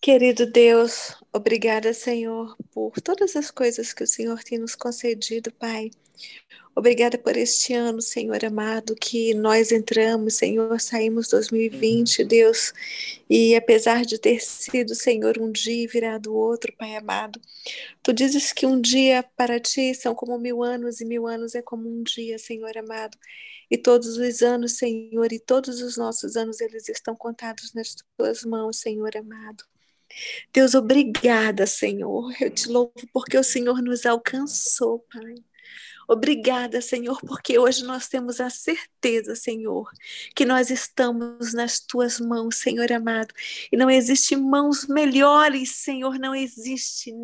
Querido Deus, obrigada, Senhor, por todas as coisas que o Senhor tem nos concedido, Pai. Obrigada por este ano, Senhor amado, que nós entramos, Senhor, saímos 2020, Deus, e apesar de ter sido, Senhor, um dia virado outro, Pai amado, tu dizes que um dia para ti são como mil anos e mil anos é como um dia, Senhor amado. E todos os anos, Senhor, e todos os nossos anos, eles estão contados nas tuas mãos, Senhor amado. Deus, obrigada, Senhor. Eu te louvo porque o Senhor nos alcançou, Pai. Obrigada, Senhor, porque hoje nós temos a certeza, Senhor, que nós estamos nas tuas mãos, Senhor amado. E não existe mãos melhores, Senhor, não existe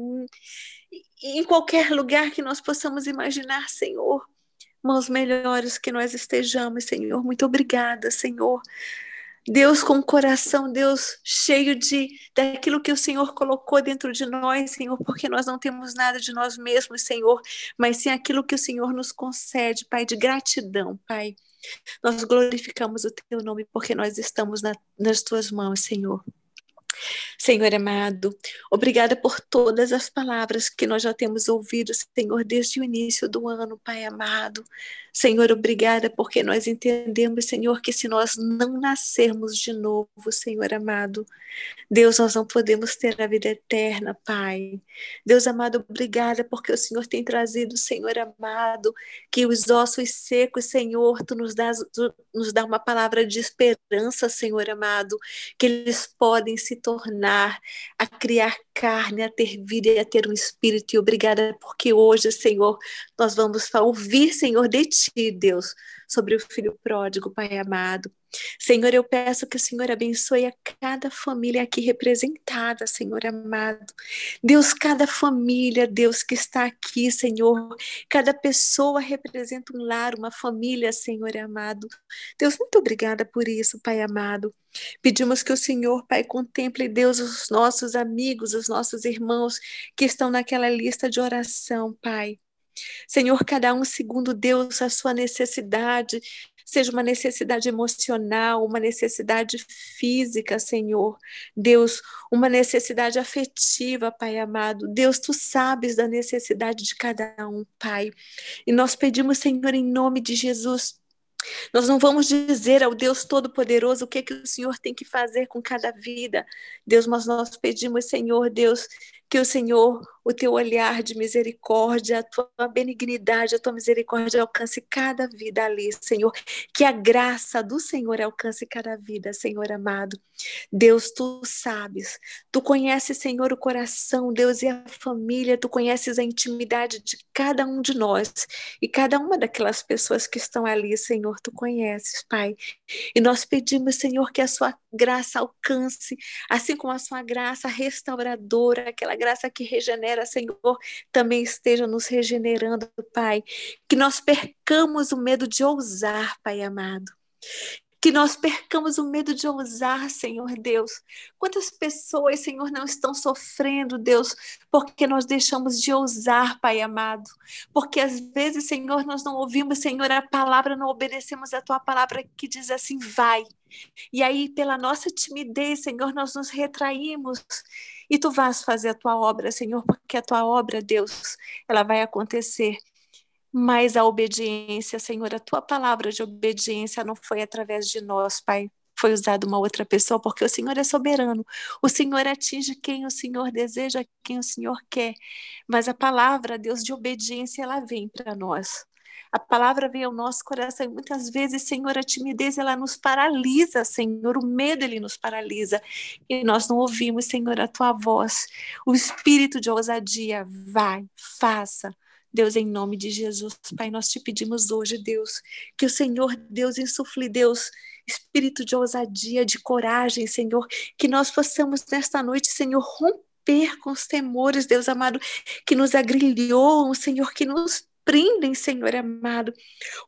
em qualquer lugar que nós possamos imaginar, Senhor. Mãos melhores que nós estejamos, Senhor. Muito obrigada, Senhor. Deus com o coração, Deus cheio de daquilo que o Senhor colocou dentro de nós, Senhor, porque nós não temos nada de nós mesmos, Senhor, mas sim aquilo que o Senhor nos concede, Pai, de gratidão, Pai. Nós glorificamos o teu nome porque nós estamos na, nas tuas mãos, Senhor. Senhor amado, obrigada por todas as palavras que nós já temos ouvido, Senhor, desde o início do ano, Pai amado. Senhor, obrigada porque nós entendemos, Senhor, que se nós não nascermos de novo, Senhor amado, Deus, nós não podemos ter a vida eterna, Pai. Deus amado, obrigada porque o Senhor tem trazido, Senhor amado, que os ossos secos, Senhor, tu nos dá, tu nos dá uma palavra de esperança, Senhor amado, que eles podem se tornar a criar carne, a ter vida e a ter um espírito. E obrigada porque hoje, Senhor, nós vamos ouvir, Senhor, de ti, Deus, sobre o filho pródigo, Pai amado. Senhor, eu peço que o Senhor abençoe a cada família aqui representada, Senhor amado. Deus, cada família, Deus, que está aqui, Senhor, cada pessoa representa um lar, uma família, Senhor amado. Deus, muito obrigada por isso, Pai amado. Pedimos que o Senhor, Pai, contemple, Deus, os nossos amigos, os nossos irmãos que estão naquela lista de oração, Pai. Senhor, cada um segundo Deus a sua necessidade, seja uma necessidade emocional, uma necessidade física, Senhor. Deus, uma necessidade afetiva, Pai amado. Deus, tu sabes da necessidade de cada um, Pai. E nós pedimos, Senhor, em nome de Jesus, nós não vamos dizer ao Deus Todo-Poderoso o que, que o Senhor tem que fazer com cada vida. Deus, mas nós pedimos, Senhor, Deus, que o Senhor, o teu olhar de misericórdia, a tua benignidade, a tua misericórdia alcance cada vida ali, Senhor. Que a graça do Senhor alcance cada vida, Senhor amado. Deus, tu sabes, tu conheces, Senhor, o coração, Deus e a família, tu conheces a intimidade de cada um de nós e cada uma daquelas pessoas que estão ali, Senhor, tu conheces, Pai. E nós pedimos, Senhor, que a sua graça alcance, assim como a sua graça restauradora, aquela graça que regenera, Senhor, também esteja nos regenerando, Pai. Que nós percamos o medo de ousar, Pai amado. Que nós percamos o medo de ousar, Senhor Deus. Quantas pessoas, Senhor, não estão sofrendo, Deus, porque nós deixamos de ousar, Pai amado. Porque às vezes, Senhor, nós não ouvimos, Senhor, a palavra, não obedecemos a tua palavra que diz assim: vai. E aí, pela nossa timidez, Senhor, nós nos retraímos e tu vais fazer a tua obra, Senhor, porque a tua obra, Deus, ela vai acontecer. Mas a obediência, Senhor, a tua palavra de obediência não foi através de nós, Pai. Foi usada uma outra pessoa, porque o Senhor é soberano. O Senhor atinge quem o Senhor deseja, quem o Senhor quer. Mas a palavra, Deus, de obediência, ela vem para nós. A palavra vem ao nosso coração e muitas vezes, Senhor, a timidez ela nos paralisa, Senhor, o medo ele nos paralisa e nós não ouvimos, Senhor, a tua voz. O espírito de ousadia, vai, faça. Deus, em nome de Jesus, Pai, nós te pedimos hoje, Deus, que o Senhor, Deus, insufle, Deus, espírito de ousadia, de coragem, Senhor, que nós possamos nesta noite, Senhor, romper com os temores, Deus amado, que nos agrilhou, Senhor, que nos surpreendem, Senhor amado.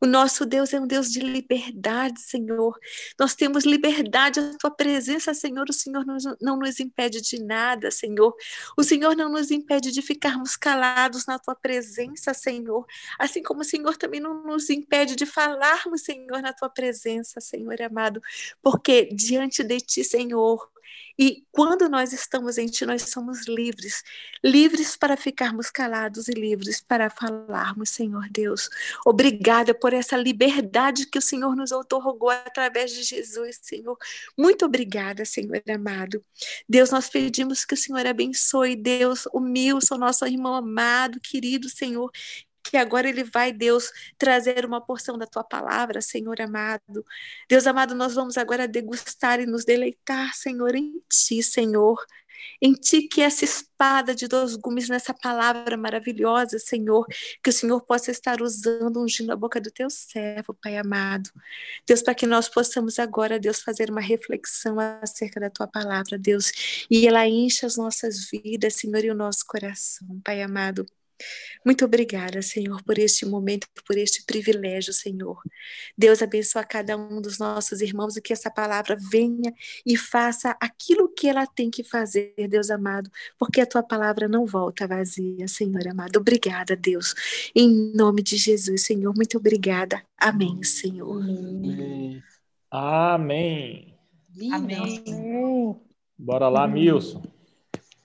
O nosso Deus é um Deus de liberdade, Senhor. Nós temos liberdade, a tua presença, Senhor. O Senhor não nos impede de nada, Senhor. O Senhor não nos impede de ficarmos calados na tua presença, Senhor. Assim como o Senhor também não nos impede de falarmos, Senhor, na tua presença, Senhor amado. Porque diante de ti, Senhor, e quando nós estamos em Ti, nós somos livres livres para ficarmos calados e livres para falarmos, Senhor Deus. Obrigada por essa liberdade que o Senhor nos otorgou através de Jesus, Senhor. Muito obrigada, Senhor amado. Deus, nós pedimos que o Senhor abençoe, Deus, o Milson, nosso irmão amado, querido Senhor, que agora ele vai, Deus, trazer uma porção da tua palavra, Senhor amado. Deus amado, nós vamos agora degustar e nos deleitar, Senhor, em ti, Senhor. Em ti que essa espada de dois gumes nessa palavra maravilhosa, Senhor, que o Senhor possa estar usando, ungindo a boca do teu servo, Pai amado. Deus, para que nós possamos agora, Deus, fazer uma reflexão acerca da tua palavra, Deus, e ela encha as nossas vidas, Senhor, e o nosso coração, Pai amado. Muito obrigada, Senhor, por este momento, por este privilégio, Senhor. Deus abençoe a cada um dos nossos irmãos e que essa palavra venha e faça aquilo que ela tem que fazer, Deus amado, porque a tua palavra não volta vazia, Senhor amado. Obrigada, Deus. Em nome de Jesus, Senhor, muito obrigada. Amém, Senhor. Amém. Amém. Amém. Bora lá, Milson.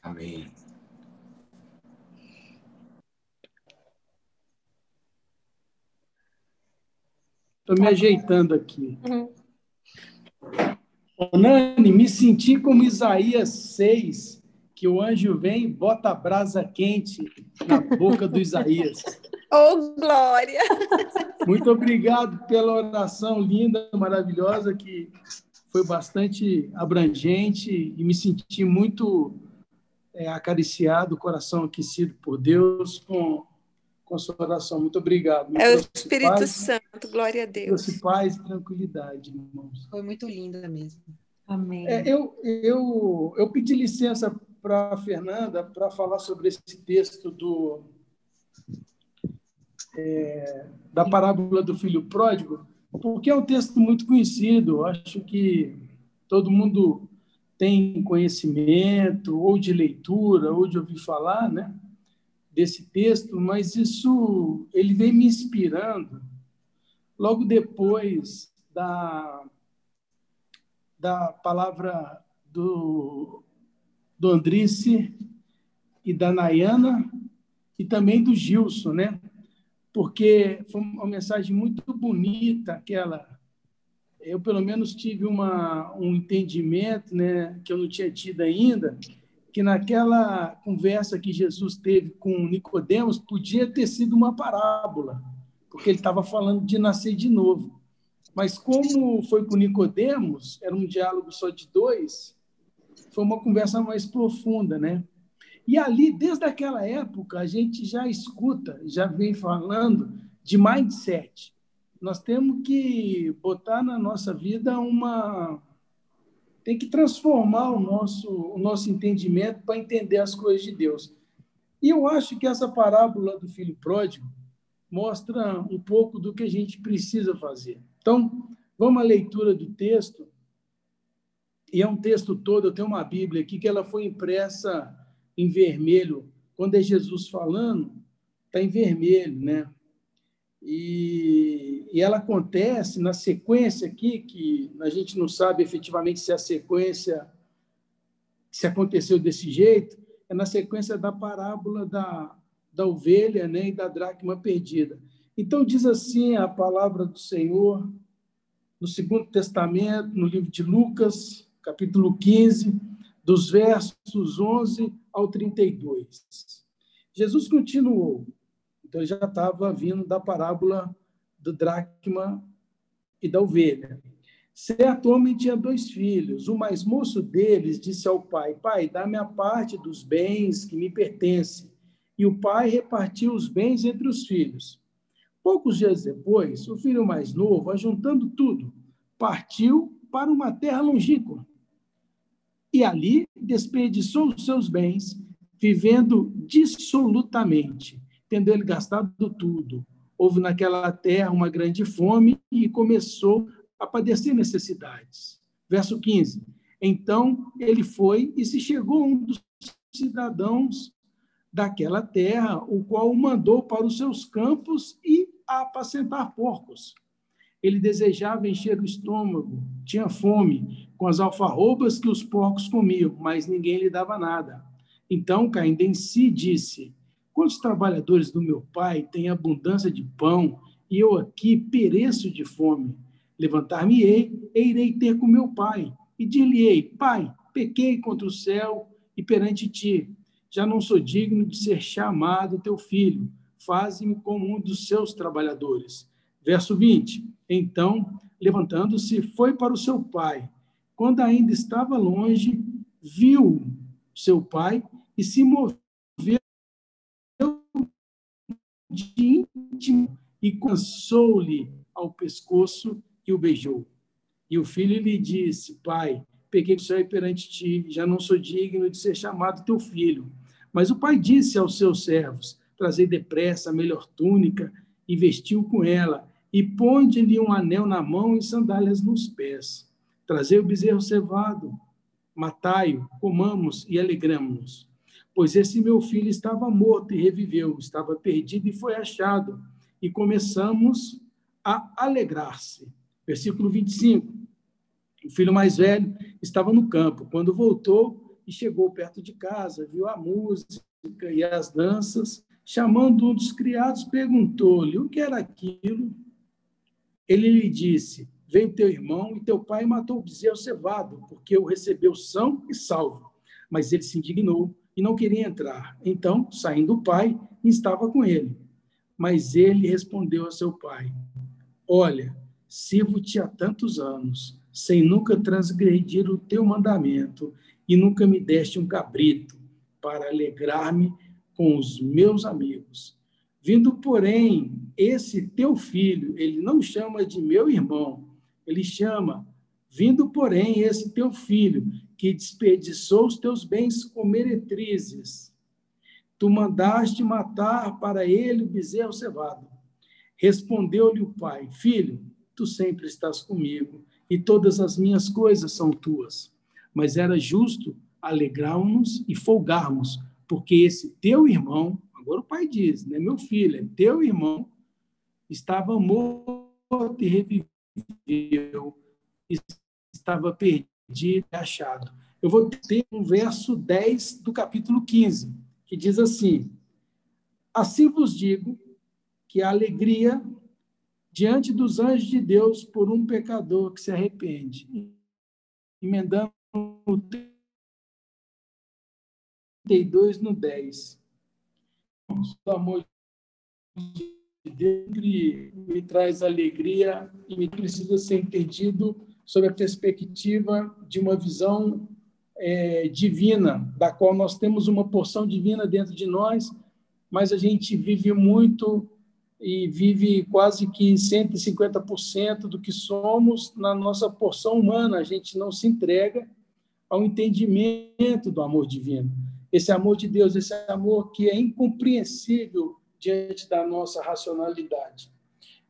Amém. Estou me ajeitando aqui. Nani, me senti como Isaías 6, que o anjo vem e bota a brasa quente na boca do Isaías. Oh, glória! Muito obrigado pela oração linda, maravilhosa, que foi bastante abrangente e me senti muito é, acariciado, coração aquecido por Deus com consolação. Muito obrigado. Me é o Espírito paz, Santo, glória a Deus. Trouxe paz e tranquilidade, irmãos. Foi muito linda mesmo. Amém. É, eu, eu, eu pedi licença para a Fernanda para falar sobre esse texto do, é, da parábola do filho pródigo, porque é um texto muito conhecido. Acho que todo mundo tem conhecimento, ou de leitura, ou de ouvir falar, né? Desse texto, mas isso ele vem me inspirando logo depois da, da palavra do, do Andrice e da Nayana e também do Gilson, né? Porque foi uma mensagem muito bonita aquela. Eu, pelo menos, tive uma, um entendimento né, que eu não tinha tido ainda, que naquela conversa que Jesus teve com Nicodemos podia ter sido uma parábola, porque ele estava falando de nascer de novo. Mas como foi com Nicodemos, era um diálogo só de dois, foi uma conversa mais profunda, né? E ali, desde aquela época, a gente já escuta, já vem falando de mindset. Nós temos que botar na nossa vida uma tem que transformar o nosso, o nosso entendimento para entender as coisas de Deus. E eu acho que essa parábola do filho pródigo mostra um pouco do que a gente precisa fazer. Então, vamos à leitura do texto. E é um texto todo, eu tenho uma Bíblia aqui que ela foi impressa em vermelho. Quando é Jesus falando, está em vermelho, né? E, e ela acontece na sequência aqui, que a gente não sabe efetivamente se a sequência, se aconteceu desse jeito, é na sequência da parábola da, da ovelha né, e da dracma perdida. Então, diz assim a palavra do Senhor no Segundo Testamento, no livro de Lucas, capítulo 15, dos versos 11 ao 32. Jesus continuou. Então, ele já estava vindo da parábola do dracma e da ovelha. Certo homem tinha dois filhos. O mais moço deles disse ao pai: Pai, dá-me a parte dos bens que me pertencem. E o pai repartiu os bens entre os filhos. Poucos dias depois, o filho mais novo, ajuntando tudo, partiu para uma terra longínqua. E ali desperdiçou os seus bens, vivendo dissolutamente tendo ele gastado tudo. Houve naquela terra uma grande fome e começou a padecer necessidades. Verso 15. Então ele foi e se chegou um dos cidadãos daquela terra, o qual o mandou para os seus campos e a apacentar porcos. Ele desejava encher o estômago, tinha fome, com as alfarrobas que os porcos comiam, mas ninguém lhe dava nada. Então, caindo em si, disse: Quantos trabalhadores do meu pai têm abundância de pão e eu aqui pereço de fome? Levantar-me-ei e irei ter com meu pai. E dir-lhe-ei: Pai, pequei contra o céu e perante ti. Já não sou digno de ser chamado teu filho. Faze-me como um dos seus trabalhadores. Verso 20. Então, levantando-se, foi para o seu pai. Quando ainda estava longe, viu seu pai e se moveu e cansou-lhe ao pescoço e o beijou. E o filho lhe disse: Pai, peguei o céu perante ti, já não sou digno de ser chamado teu filho. Mas o pai disse aos seus servos: Trazei depressa a melhor túnica e vestiu com ela, e ponde-lhe um anel na mão e sandálias nos pés. Trazei o bezerro cevado, matai-o, comamos e alegramos-nos. Pois esse meu filho estava morto e reviveu, estava perdido e foi achado. E começamos a alegrar-se. Versículo 25. O filho mais velho estava no campo. Quando voltou e chegou perto de casa, viu a música e as danças, chamando um dos criados, perguntou-lhe o que era aquilo. Ele lhe disse: Veio teu irmão e teu pai matou o bezerro cevado, porque o recebeu são e salvo. Mas ele se indignou e não queria entrar. Então, saindo o pai, estava com ele. Mas ele respondeu a seu pai: Olha, sirvo-te há tantos anos, sem nunca transgredir o teu mandamento, e nunca me deste um cabrito para alegrar-me com os meus amigos. Vindo, porém, esse teu filho, ele não chama de meu irmão, ele chama, vindo, porém, esse teu filho, que desperdiçou os teus bens com meretrizes. Tu mandaste matar para ele o bezerro cevado. Respondeu-lhe o pai: Filho, tu sempre estás comigo e todas as minhas coisas são tuas. Mas era justo alegrarmos e folgarmos, porque esse teu irmão, agora o pai diz, não é meu filho, é teu irmão, estava morto e reviveu, estava perdido de achado. Eu vou ter um verso 10 do capítulo 15, que diz assim: Assim vos digo que a alegria diante dos anjos de Deus por um pecador que se arrepende. Emendando o 32 no 10. O amor de Deus me traz alegria e me precisa ser entendido sob a perspectiva de uma visão é, divina, da qual nós temos uma porção divina dentro de nós, mas a gente vive muito e vive quase que 150% do que somos na nossa porção humana. A gente não se entrega ao entendimento do amor divino. Esse amor de Deus, esse amor que é incompreensível diante da nossa racionalidade.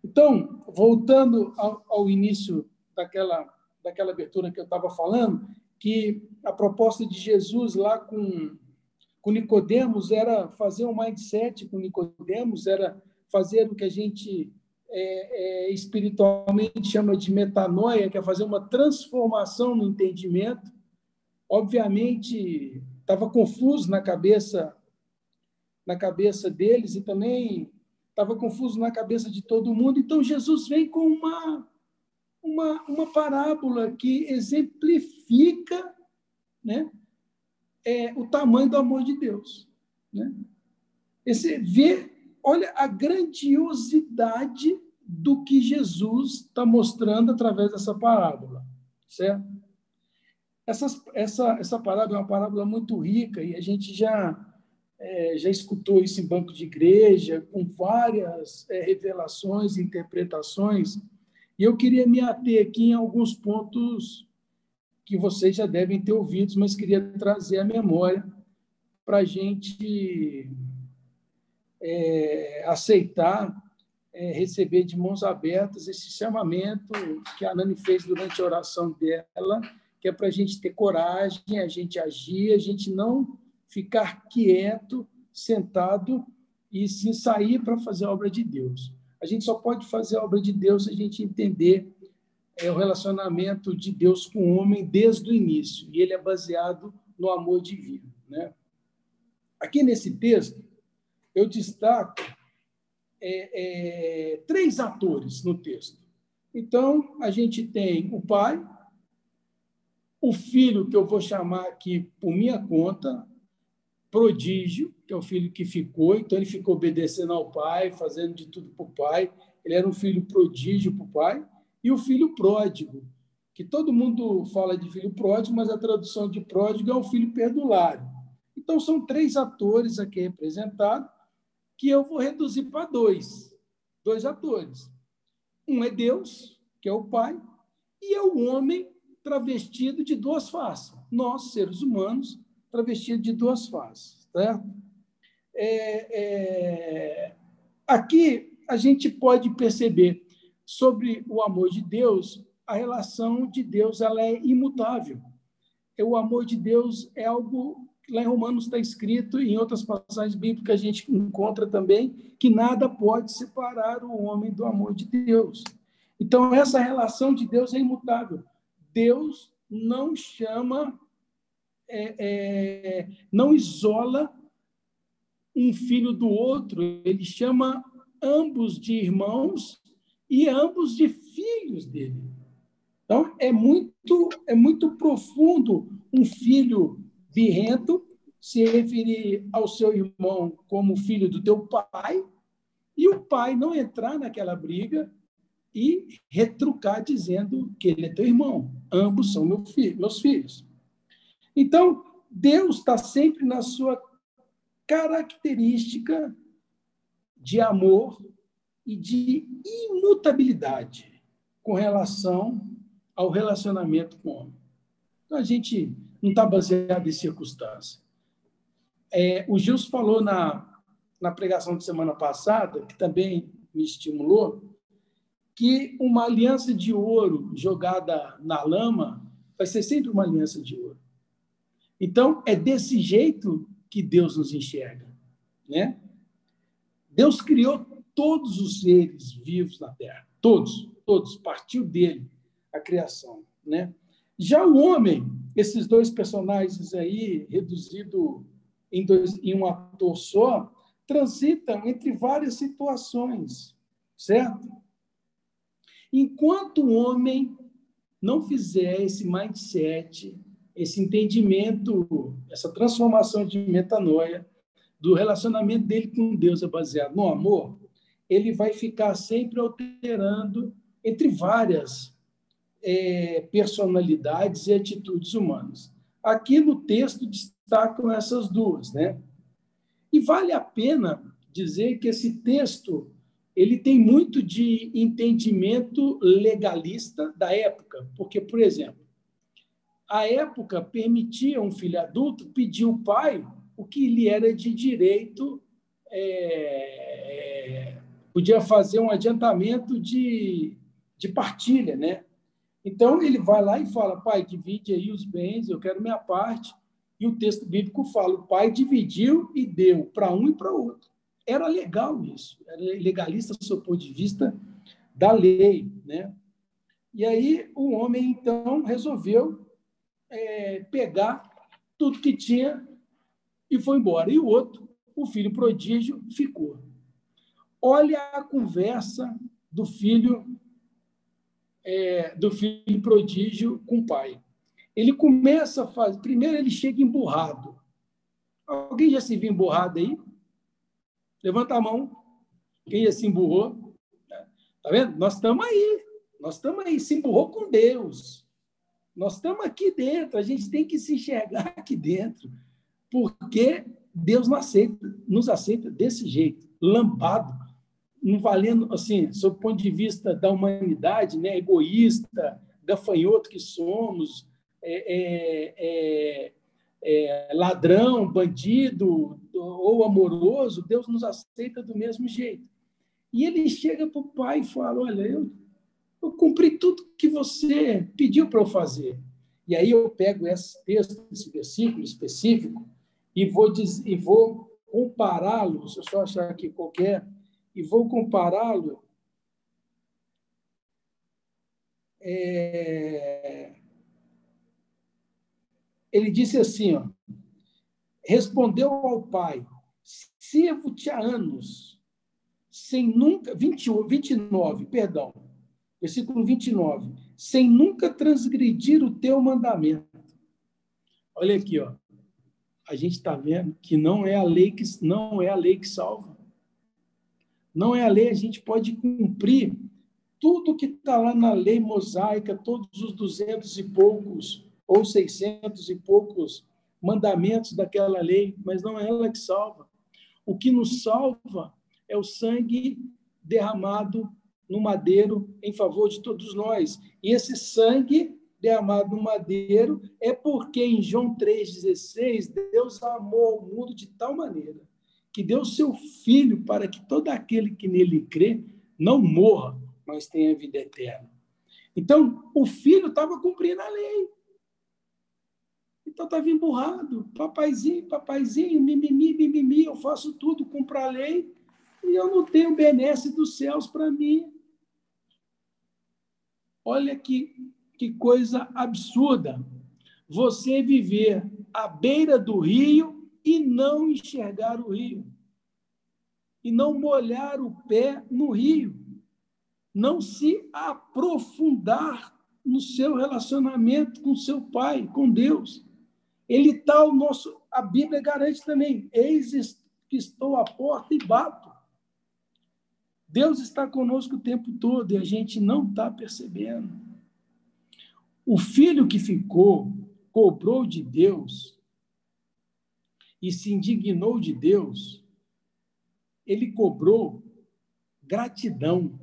Então, voltando ao, ao início daquela, daquela abertura que eu estava falando, que a proposta de Jesus lá com, com Nicodemos era fazer um mindset com Nicodemos, era fazer o que a gente é, é, espiritualmente chama de metanoia, que é fazer uma transformação no entendimento. Obviamente, estava confuso na cabeça na cabeça deles e também estava confuso na cabeça de todo mundo. Então Jesus vem com uma uma, uma parábola que exemplifica né, é, o tamanho do amor de Deus. Né? Esse vê, olha a grandiosidade do que Jesus está mostrando através dessa parábola, certo? Essa, essa, essa parábola é uma parábola muito rica e a gente já é, já escutou isso em banco de igreja, com várias é, revelações, interpretações e eu queria me ater aqui em alguns pontos que vocês já devem ter ouvido, mas queria trazer à memória para a gente é, aceitar é, receber de mãos abertas esse chamamento que a Nani fez durante a oração dela, que é para a gente ter coragem, a gente agir, a gente não ficar quieto, sentado e sim sair para fazer a obra de Deus. A gente só pode fazer a obra de Deus se a gente entender é, o relacionamento de Deus com o homem desde o início, e ele é baseado no amor divino. Né? Aqui nesse texto, eu destaco é, é, três atores no texto. Então, a gente tem o pai, o filho, que eu vou chamar aqui por minha conta, prodígio, que é o filho que ficou, então ele ficou obedecendo ao pai, fazendo de tudo para o pai, ele era um filho prodígio para o pai, e o filho pródigo, que todo mundo fala de filho pródigo, mas a tradução de pródigo é o filho perdulário. Então, são três atores aqui representados, que eu vou reduzir para dois, dois atores. Um é Deus, que é o Pai, e é o homem travestido de duas faces. Nós, seres humanos, travestidos de duas faces. Certo? É, é... Aqui a gente pode perceber sobre o amor de Deus, a relação de Deus ela é imutável. O amor de Deus é algo lá em Romanos está escrito, e em outras passagens bíblicas a gente encontra também, que nada pode separar o homem do amor de Deus. Então, essa relação de Deus é imutável. Deus não chama, é, é, não isola um filho do outro, ele chama ambos de irmãos e ambos de filhos dele. Então, é muito, é muito profundo um filho birrento, se referir ao seu irmão como filho do teu pai, e o pai não entrar naquela briga e retrucar dizendo que ele é teu irmão. Ambos são meu filho, meus filhos. Então, Deus está sempre na sua característica de amor e de imutabilidade com relação ao relacionamento com o homem. Então, a gente não está baseado em circunstância. É, o Gilson falou na, na pregação de semana passada, que também me estimulou, que uma aliança de ouro jogada na lama vai ser sempre uma aliança de ouro. Então, é desse jeito que Deus nos enxerga. Né? Deus criou todos os seres vivos na Terra. Todos, todos. Partiu dele a criação. Né? Já o homem, esses dois personagens aí, reduzido em, dois, em um ator só, transitam entre várias situações, certo? Enquanto o homem não fizer esse mindset, esse entendimento, essa transformação de metanoia, do relacionamento dele com Deus é baseado no amor, ele vai ficar sempre alterando entre várias é, personalidades e atitudes humanas. Aqui no texto destacam essas duas, né? E vale a pena dizer que esse texto ele tem muito de entendimento legalista da época, porque, por exemplo, a época permitia um filho adulto pedir ao pai o que lhe era de direito, é, é, podia fazer um adiantamento de, de partilha, né? Então, ele vai lá e fala, pai, divide aí os bens, eu quero minha parte. E o texto bíblico fala, o pai dividiu e deu para um e para outro. Era legal isso, era legalista do seu ponto de vista da lei. Né? E aí o homem, então, resolveu é, pegar tudo que tinha e foi embora. E o outro, o filho prodígio, ficou. Olha a conversa do filho é, do filho prodígio com o pai. Ele começa a fazer. Primeiro, ele chega emburrado. Alguém já se viu emburrado aí? Levanta a mão. Quem já se emburrou? Tá vendo? Nós estamos aí. Nós estamos aí. Se emburrou com Deus. Nós estamos aqui dentro. A gente tem que se enxergar aqui dentro. Porque Deus nos aceita, nos aceita desse jeito, lambado, não valendo, assim, sob o ponto de vista da humanidade, né, egoísta, gafanhoto que somos, é, é, é, é, ladrão, bandido ou amoroso, Deus nos aceita do mesmo jeito. E ele chega para o pai e fala: Olha, eu, eu cumpri tudo que você pediu para eu fazer. E aí eu pego esse texto, esse versículo específico, e vou, vou compará-lo, se eu só achar aqui qualquer, e vou compará-lo é... ele disse assim, ó, respondeu ao pai, sirvo-te há anos, sem nunca, 20, 29, perdão, versículo 29, sem nunca transgredir o teu mandamento. Olha aqui, ó. A gente está vendo que não é a lei que não é a lei que salva. Não é a lei, a gente pode cumprir tudo que está lá na lei mosaica, todos os duzentos e poucos ou seiscentos e poucos mandamentos daquela lei, mas não é ela que salva. O que nos salva é o sangue derramado no madeiro em favor de todos nós. E esse sangue derramado no madeiro é porque em João 3,16 Deus amou o mundo de tal maneira que deu seu filho para que todo aquele que nele crê não morra, mas tem a vida eterna. Então, o filho estava cumprindo a lei. Então, estava emburrado. Papaizinho, papaizinho, mimimi, mimimi, eu faço tudo, cumpro a lei, e eu não tenho benesse dos céus para mim. Olha que, que coisa absurda. Você viver à beira do rio e não enxergar o rio. E não molhar o pé no rio não se aprofundar no seu relacionamento com seu pai, com Deus. Ele está o nosso, a Bíblia garante também, eis que estou à porta e bato. Deus está conosco o tempo todo e a gente não está percebendo. O filho que ficou cobrou de Deus e se indignou de Deus, ele cobrou gratidão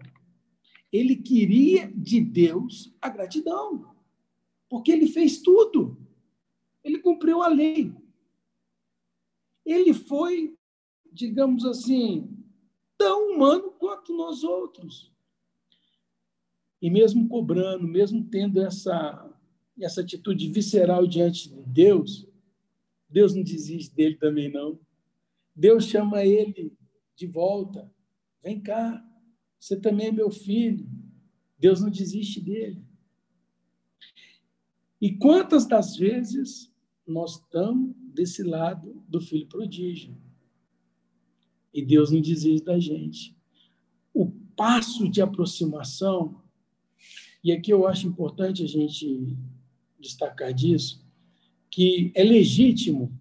ele queria de Deus a gratidão, porque ele fez tudo. Ele cumpriu a lei. Ele foi, digamos assim, tão humano quanto nós outros. E mesmo cobrando, mesmo tendo essa essa atitude visceral diante de Deus, Deus não desiste dele também não. Deus chama ele de volta. Vem cá, você também é meu filho. Deus não desiste dele. E quantas das vezes nós estamos desse lado do filho prodígio? E Deus não desiste da gente. O passo de aproximação, e aqui eu acho importante a gente destacar disso, que é legítimo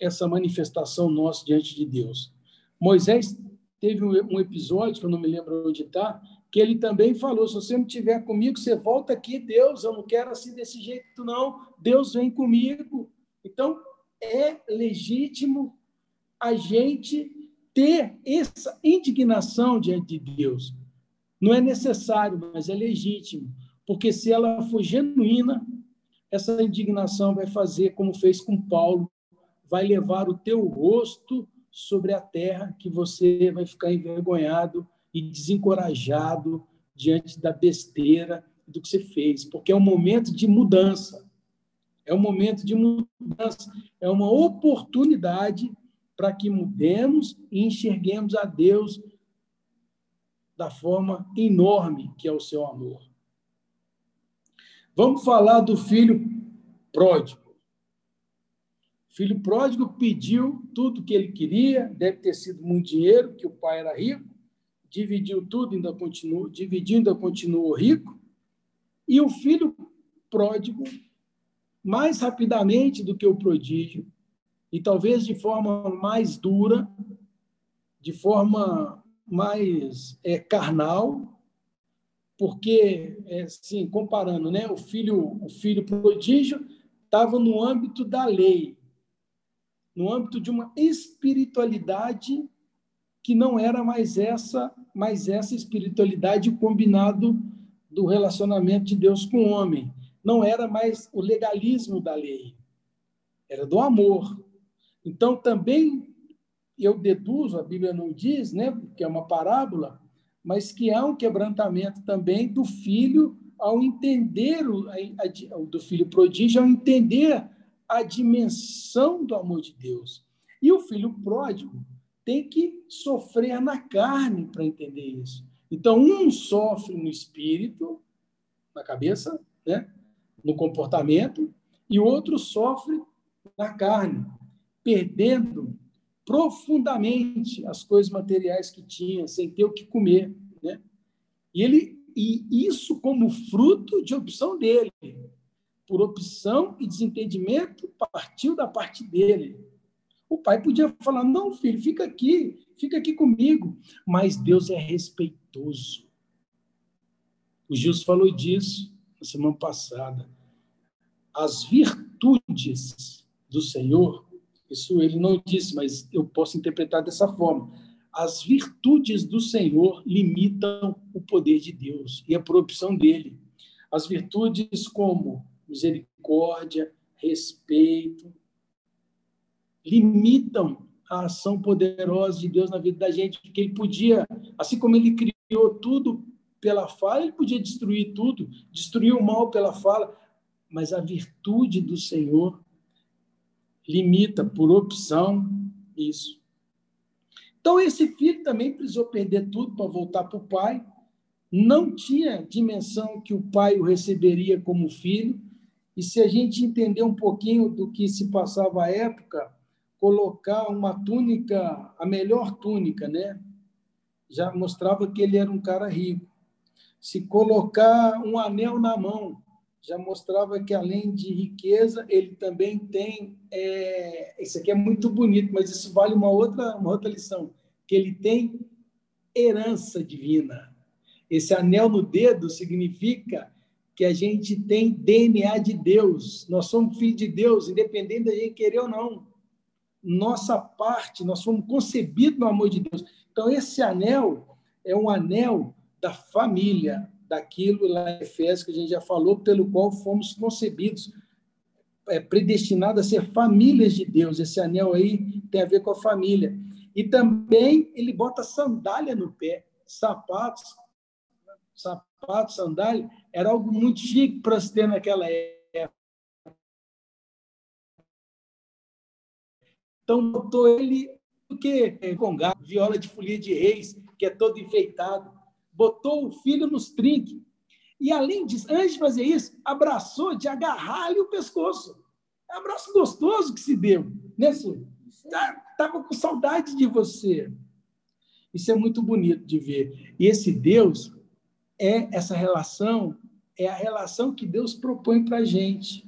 essa manifestação nossa diante de Deus. Moisés teve um episódio, que eu não me lembro onde está, que ele também falou: se você não estiver comigo, você volta aqui, Deus, eu não quero assim desse jeito, não. Deus vem comigo. Então, é legítimo a gente ter essa indignação diante de Deus. Não é necessário, mas é legítimo, porque se ela for genuína, essa indignação vai fazer como fez com Paulo, vai levar o teu rosto sobre a terra que você vai ficar envergonhado e desencorajado diante da besteira do que você fez, porque é um momento de mudança. É um momento de mudança, é uma oportunidade para que mudemos e enxerguemos a Deus da forma enorme que é o seu amor. Vamos falar do filho pródigo filho pródigo pediu tudo que ele queria, deve ter sido muito dinheiro, que o pai era rico, dividiu tudo, ainda continuou, dividiu, ainda continuou rico. E o filho pródigo, mais rapidamente do que o prodígio, e talvez de forma mais dura, de forma mais é, carnal, porque, é, assim, comparando, né, o filho, o filho prodígio estava no âmbito da lei, no âmbito de uma espiritualidade que não era mais essa, mais essa espiritualidade combinado do relacionamento de Deus com o homem. Não era mais o legalismo da lei. era do amor. Então, também eu deduzo, a Bíblia não diz, né, que é uma parábola, mas que há um quebrantamento também do filho ao entender, o, a, a, do filho prodígio, ao entender a dimensão do amor de Deus. E o filho pródigo tem que sofrer na carne para entender isso. Então, um sofre no espírito, na cabeça, né? no comportamento, e o outro sofre na carne, perdendo profundamente as coisas materiais que tinha, sem ter o que comer, né? E ele e isso como fruto de opção dele, por opção e desentendimento partiu da parte dele. O pai podia falar: "Não, filho, fica aqui, fica aqui comigo", mas Deus é respeitoso. O Gilson falou disso na semana passada. As virtudes do Senhor isso ele não disse, mas eu posso interpretar dessa forma. As virtudes do Senhor limitam o poder de Deus e por opção dele. As virtudes como misericórdia, respeito, limitam a ação poderosa de Deus na vida da gente, porque ele podia, assim como ele criou tudo pela fala, ele podia destruir tudo, destruir o mal pela fala, mas a virtude do Senhor limita por opção isso. Então, esse filho também precisou perder tudo para voltar para o pai. Não tinha dimensão que o pai o receberia como filho. E se a gente entender um pouquinho do que se passava à época, colocar uma túnica, a melhor túnica, né? Já mostrava que ele era um cara rico. Se colocar um anel na mão, já mostrava que, além de riqueza, ele também tem. É, isso aqui é muito bonito, mas isso vale uma outra, uma outra lição: que ele tem herança divina. Esse anel no dedo significa que a gente tem DNA de Deus. Nós somos filhos de Deus, independente da gente querer ou não. Nossa parte, nós fomos concebidos no amor de Deus. Então, esse anel é um anel da família, daquilo lá em Efésios que a gente já falou, pelo qual fomos concebidos, é, predestinados a ser famílias de Deus. Esse anel aí tem a ver com a família. E também ele bota sandália no pé, sapatos, sapatos, sandália, era algo muito chique para se ter naquela época. Então, botou ele o que? Com viola de folia de reis, que é todo enfeitado botou o filho nos trinques. E, além disso, antes de fazer isso, abraçou de agarrar-lhe o pescoço. É um abraço gostoso que se deu. Né, Estava tá, com saudade de você. Isso é muito bonito de ver. E esse Deus é essa relação, é a relação que Deus propõe para a gente.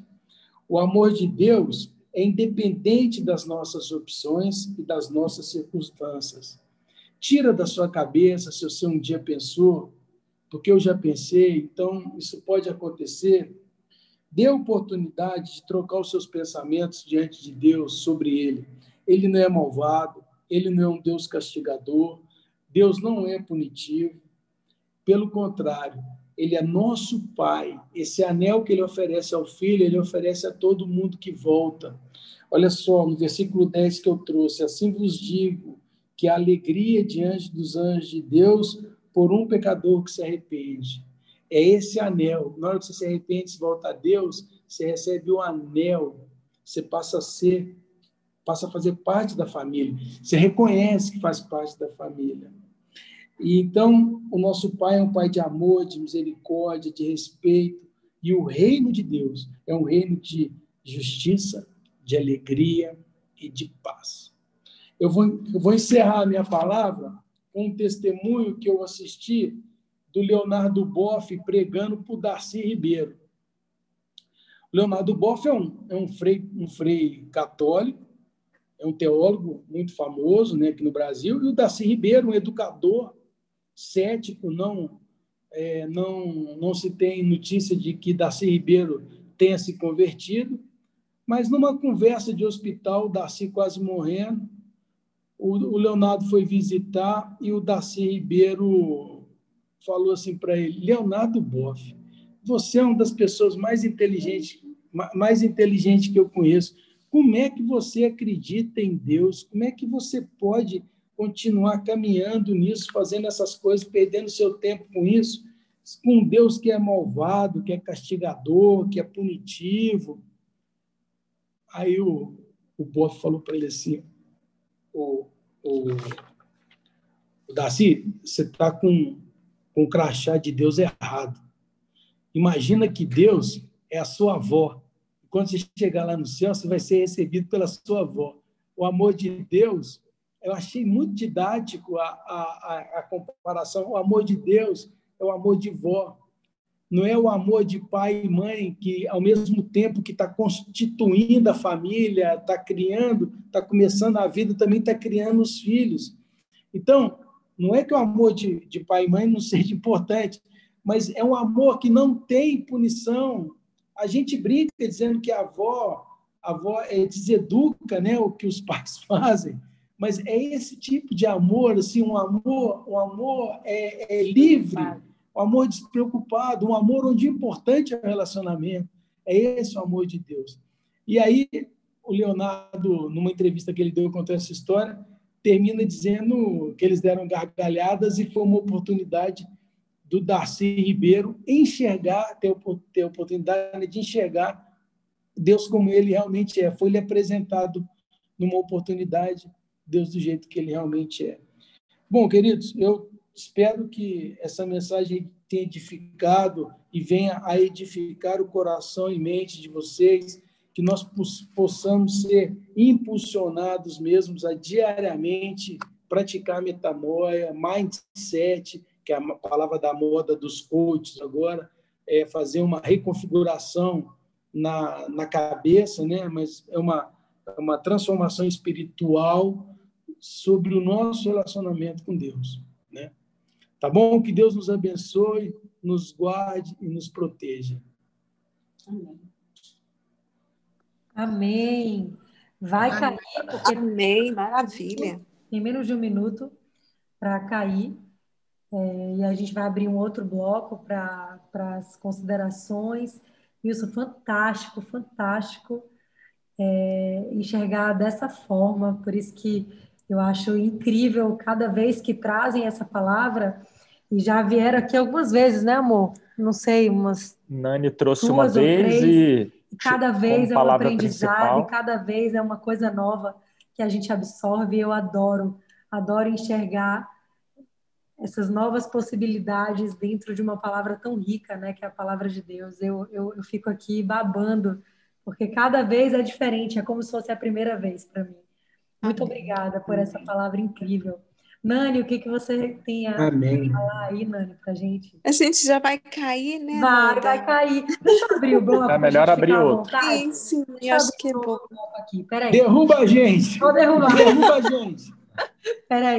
O amor de Deus é independente das nossas opções e das nossas circunstâncias. Tira da sua cabeça se você um dia pensou, porque eu já pensei, então isso pode acontecer. Dê oportunidade de trocar os seus pensamentos diante de Deus sobre ele. Ele não é malvado, ele não é um Deus castigador, Deus não é punitivo. Pelo contrário, ele é nosso Pai. Esse anel que ele oferece ao filho, ele oferece a todo mundo que volta. Olha só, no versículo 10 que eu trouxe: Assim vos digo, que a alegria diante dos anjos de Deus por um pecador que se arrepende. É esse anel. Na hora que você se arrepende, se volta a Deus, você recebe o anel. Você passa a ser, passa a fazer parte da família. Você reconhece que faz parte da família. E então, o nosso Pai é um Pai de amor, de misericórdia, de respeito. E o reino de Deus é um reino de justiça, de alegria e de paz. Eu vou, eu vou encerrar a minha palavra com um testemunho que eu assisti do Leonardo Boff pregando para o Darcy Ribeiro. Leonardo Boff é um, é um, frei, um frei católico, é um teólogo muito famoso né, aqui no Brasil, e o Darcy Ribeiro, um educador cético, não, é, não, não se tem notícia de que Darcy Ribeiro tenha se convertido, mas numa conversa de hospital, Darcy quase morrendo, o, Leonardo foi visitar e o Darcy Ribeiro falou assim para ele: Leonardo Boff, você é uma das pessoas mais inteligentes, mais que eu conheço. como é que você acredita em Deus? Como é que você pode continuar caminhando nisso, fazendo essas coisas, perdendo seu tempo com isso, com Deus que é malvado, que é castigador, que é punitivo? Aí o, o Boff falou para ele assim: o, o, o Darcy, você está com, com o crachá de Deus errado. Imagina que Deus é a sua avó. Quando você chegar lá no céu, você vai ser recebido pela sua avó. O amor de Deus, eu achei muito didático a, a, a comparação. O amor de Deus é o amor de vó. Não é o amor de pai e mãe que, ao mesmo tempo que está constituindo a família, está criando, está começando a vida, também está criando os filhos. Então, não é que o amor de, de pai e mãe não seja importante, mas é um amor que não tem punição. A gente brinca dizendo que a avó, a avó é, deseduca né, o que os pais fazem, mas é esse tipo de amor, assim, um amor, um amor é, é livre, um amor despreocupado, um amor onde o importante é o relacionamento. É esse o amor de Deus. E aí, o Leonardo, numa entrevista que ele deu, contou essa história, termina dizendo que eles deram gargalhadas e foi uma oportunidade do Darcy Ribeiro enxergar, ter, ter a oportunidade de enxergar Deus como ele realmente é. Foi lhe apresentado numa oportunidade, Deus do jeito que ele realmente é. Bom, queridos, eu espero que essa mensagem tenha edificado e venha a edificar o coração e mente de vocês, que nós possamos ser impulsionados mesmos a diariamente praticar metanoia, mindset, que é a palavra da moda dos coaches agora, é fazer uma reconfiguração na, na cabeça, né? mas é uma, é uma transformação espiritual sobre o nosso relacionamento com Deus. Tá bom? Que Deus nos abençoe, nos guarde e nos proteja. Amém. Amém. Vai Amém. cair, porque. Amém, maravilha. Em menos de um minuto para cair. É, e a gente vai abrir um outro bloco para as considerações. Isso, fantástico, fantástico é, enxergar dessa forma. Por isso que eu acho incrível cada vez que trazem essa palavra. E já vieram aqui algumas vezes, né, amor? Não sei, umas. Nani trouxe uma vez e. e cada vez é um aprendizado, principal. e cada vez é uma coisa nova que a gente absorve. Eu adoro, adoro enxergar essas novas possibilidades dentro de uma palavra tão rica, né, que é a palavra de Deus. Eu, eu, eu fico aqui babando, porque cada vez é diferente, é como se fosse a primeira vez para mim. Muito Amém. obrigada por essa palavra incrível. Nani, o que, que você tem a Amém. falar aí, Nani, para gente? A gente já vai cair, né? Vai, vai cair. Deixa eu abrir o bloco. É melhor abrir outro. Sim, sim, eu acho que é bom. Aqui. Derruba a gente. Vou derrubar. Derruba a gente. Peraí.